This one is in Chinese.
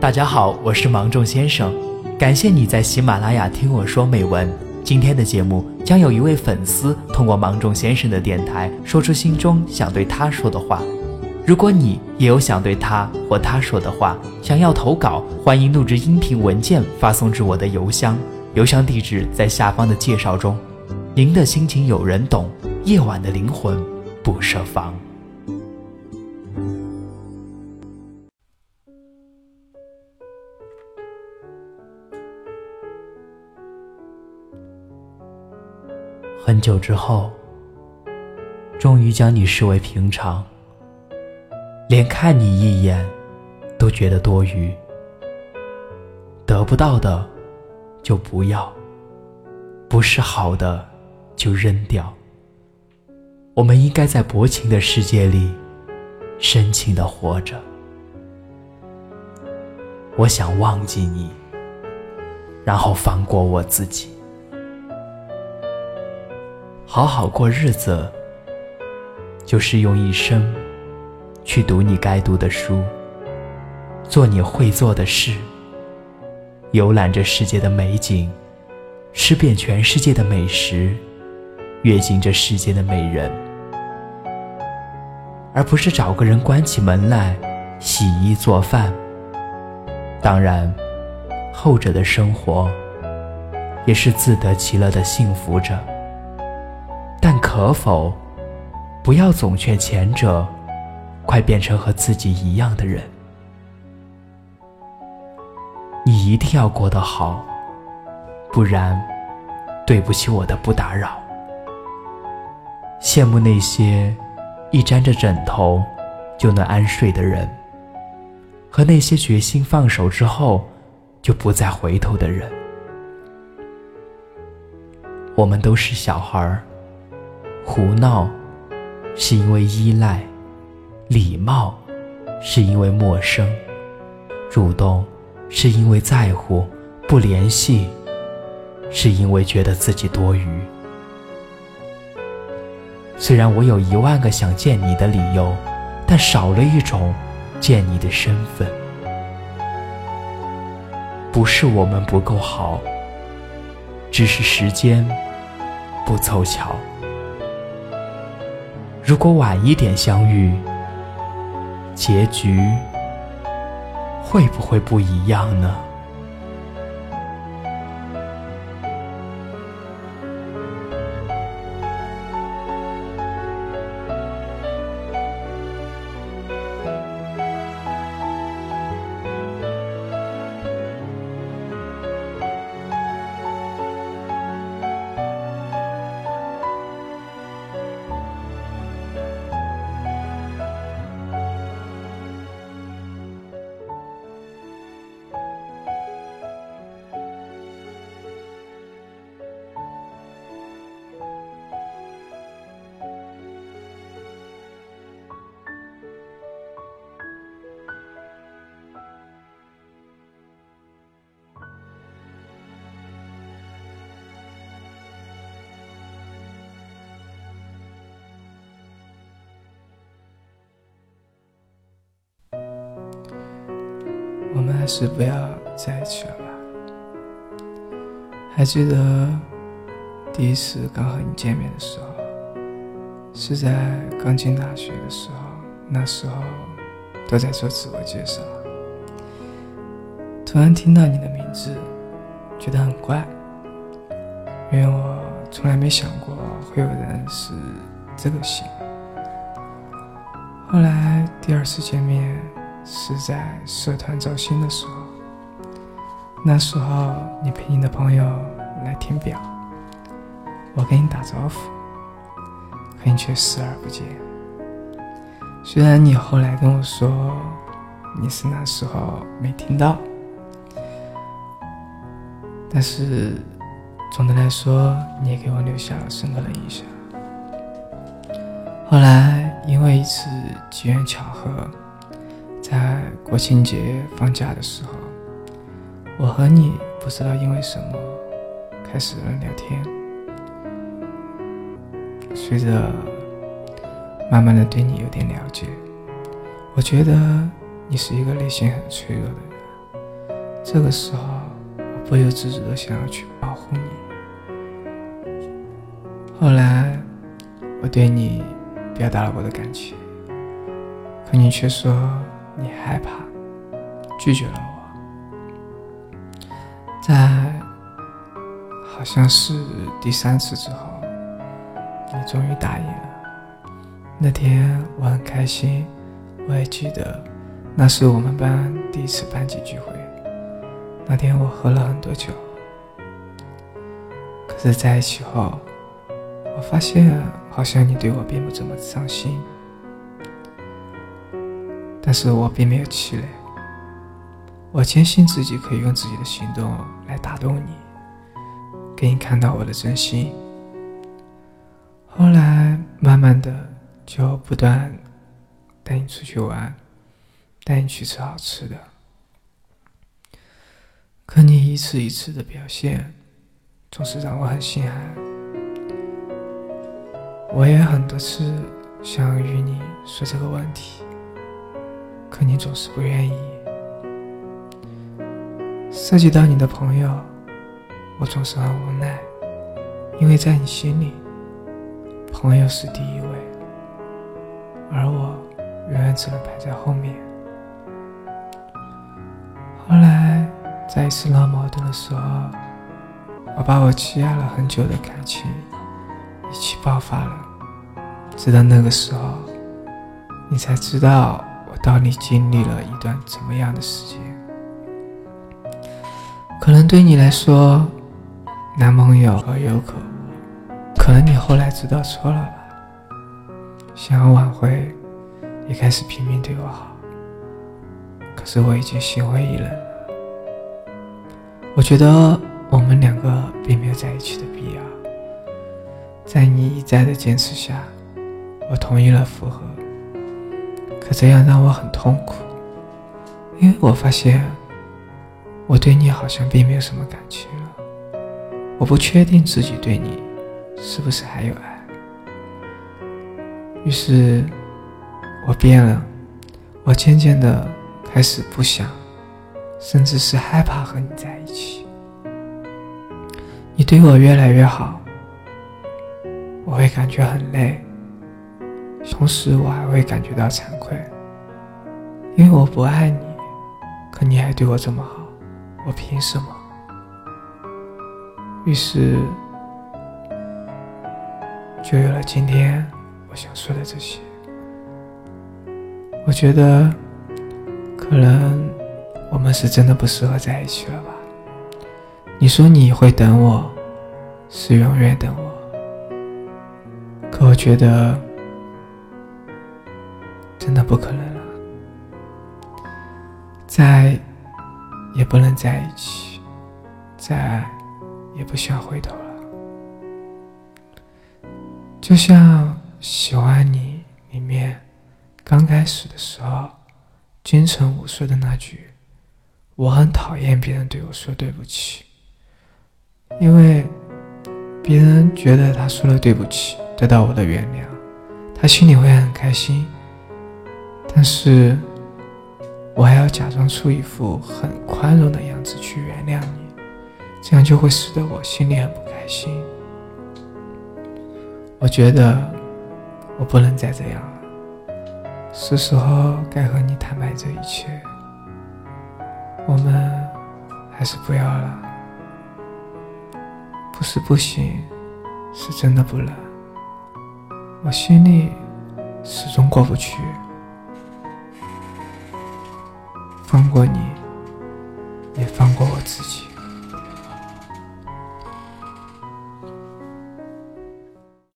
大家好，我是芒种先生，感谢你在喜马拉雅听我说美文。今天的节目将有一位粉丝通过芒种先生的电台说出心中想对他说的话。如果你也有想对他或他说的话，想要投稿，欢迎录制音频文件发送至我的邮箱，邮箱地址在下方的介绍中。您的心情有人懂，夜晚的灵魂不设防。很久之后，终于将你视为平常。连看你一眼，都觉得多余。得不到的，就不要；不是好的，就扔掉。我们应该在薄情的世界里，深情的活着。我想忘记你，然后放过我自己，好好过日子，就是用一生。去读你该读的书，做你会做的事，游览这世界的美景，吃遍全世界的美食，阅尽这世界的美人，而不是找个人关起门来洗衣做饭。当然，后者的生活也是自得其乐的幸福着，但可否不要总劝前者？快变成和自己一样的人，你一定要过得好，不然对不起我的不打扰。羡慕那些一沾着枕头就能安睡的人，和那些决心放手之后就不再回头的人。我们都是小孩儿，胡闹是因为依赖。礼貌，是因为陌生；主动，是因为在乎；不联系，是因为觉得自己多余。虽然我有一万个想见你的理由，但少了一种见你的身份。不是我们不够好，只是时间不凑巧。如果晚一点相遇。结局会不会不一样呢？是不要在一起了吧。还记得第一次刚和你见面的时候，是在刚进大学的时候，那时候都在做自我介绍。突然听到你的名字，觉得很怪，因为我从来没想过会有人是这个姓。后来第二次见面。是在社团招新的时候，那时候你陪你的朋友来填表，我跟你打招呼，可你却视而不见。虽然你后来跟我说你是那时候没听到，但是总的来说，你也给我留下了深刻的印象。后来因为一次机缘巧合。在国庆节放假的时候，我和你不知道因为什么开始了聊天。随着慢慢的对你有点了解，我觉得你是一个内心很脆弱的人。这个时候，我不由自主的想要去保护你。后来，我对你表达了我的感情，可你却说你害怕，拒绝了我。在好像是第三次之后，你终于答应了。那天我很开心，我还记得，那是我们班第一次班级聚会。那天我喝了很多酒，可是在一起后，我发现好像你对我并不怎么上心。但是我并没有气馁，我坚信自己可以用自己的行动来打动你，给你看到我的真心。后来慢慢的。就不断带你出去玩，带你去吃好吃的。可你一次一次的表现，总是让我很心寒。我也很多次想与你说这个问题，可你总是不愿意。涉及到你的朋友，我总是很无奈，因为在你心里，朋友是第一位。而我永远只能排在后面。后来，在一次闹矛盾的时候，我把我积压了很久的感情一起爆发了。直到那个时候，你才知道到你经历了一段怎么样的时间。可能对你来说，男朋友可有可无，可能你后来知道错了吧。想要挽回，也开始拼命对我好。可是我已经心灰意冷了。我觉得我们两个并没有在一起的必要。在你一再的坚持下，我同意了复合。可这样让我很痛苦，因为我发现我对你好像并没有什么感情了。我不确定自己对你是不是还有爱。于是，我变了，我渐渐的开始不想，甚至是害怕和你在一起。你对我越来越好，我会感觉很累，同时我还会感觉到惭愧，因为我不爱你，可你还对我这么好，我凭什么？于是，就有了今天。我想说的这些，我觉得可能我们是真的不适合在一起了吧？你说你会等我，是永远等我，可我觉得真的不可能了，再也不能在一起，再也不想回头了，就像。喜欢你里面，刚开始的时候，金城武说的那句：“我很讨厌别人对我说对不起，因为别人觉得他说了对不起，得到我的原谅，他心里会很开心。但是，我还要假装出一副很宽容的样子去原谅你，这样就会使得我心里很不开心。我觉得。”我不能再这样了，是时候该和你坦白这一切。我们还是不要了，不是不行，是真的不能。我心里始终过不去，放过你，也放过我自己。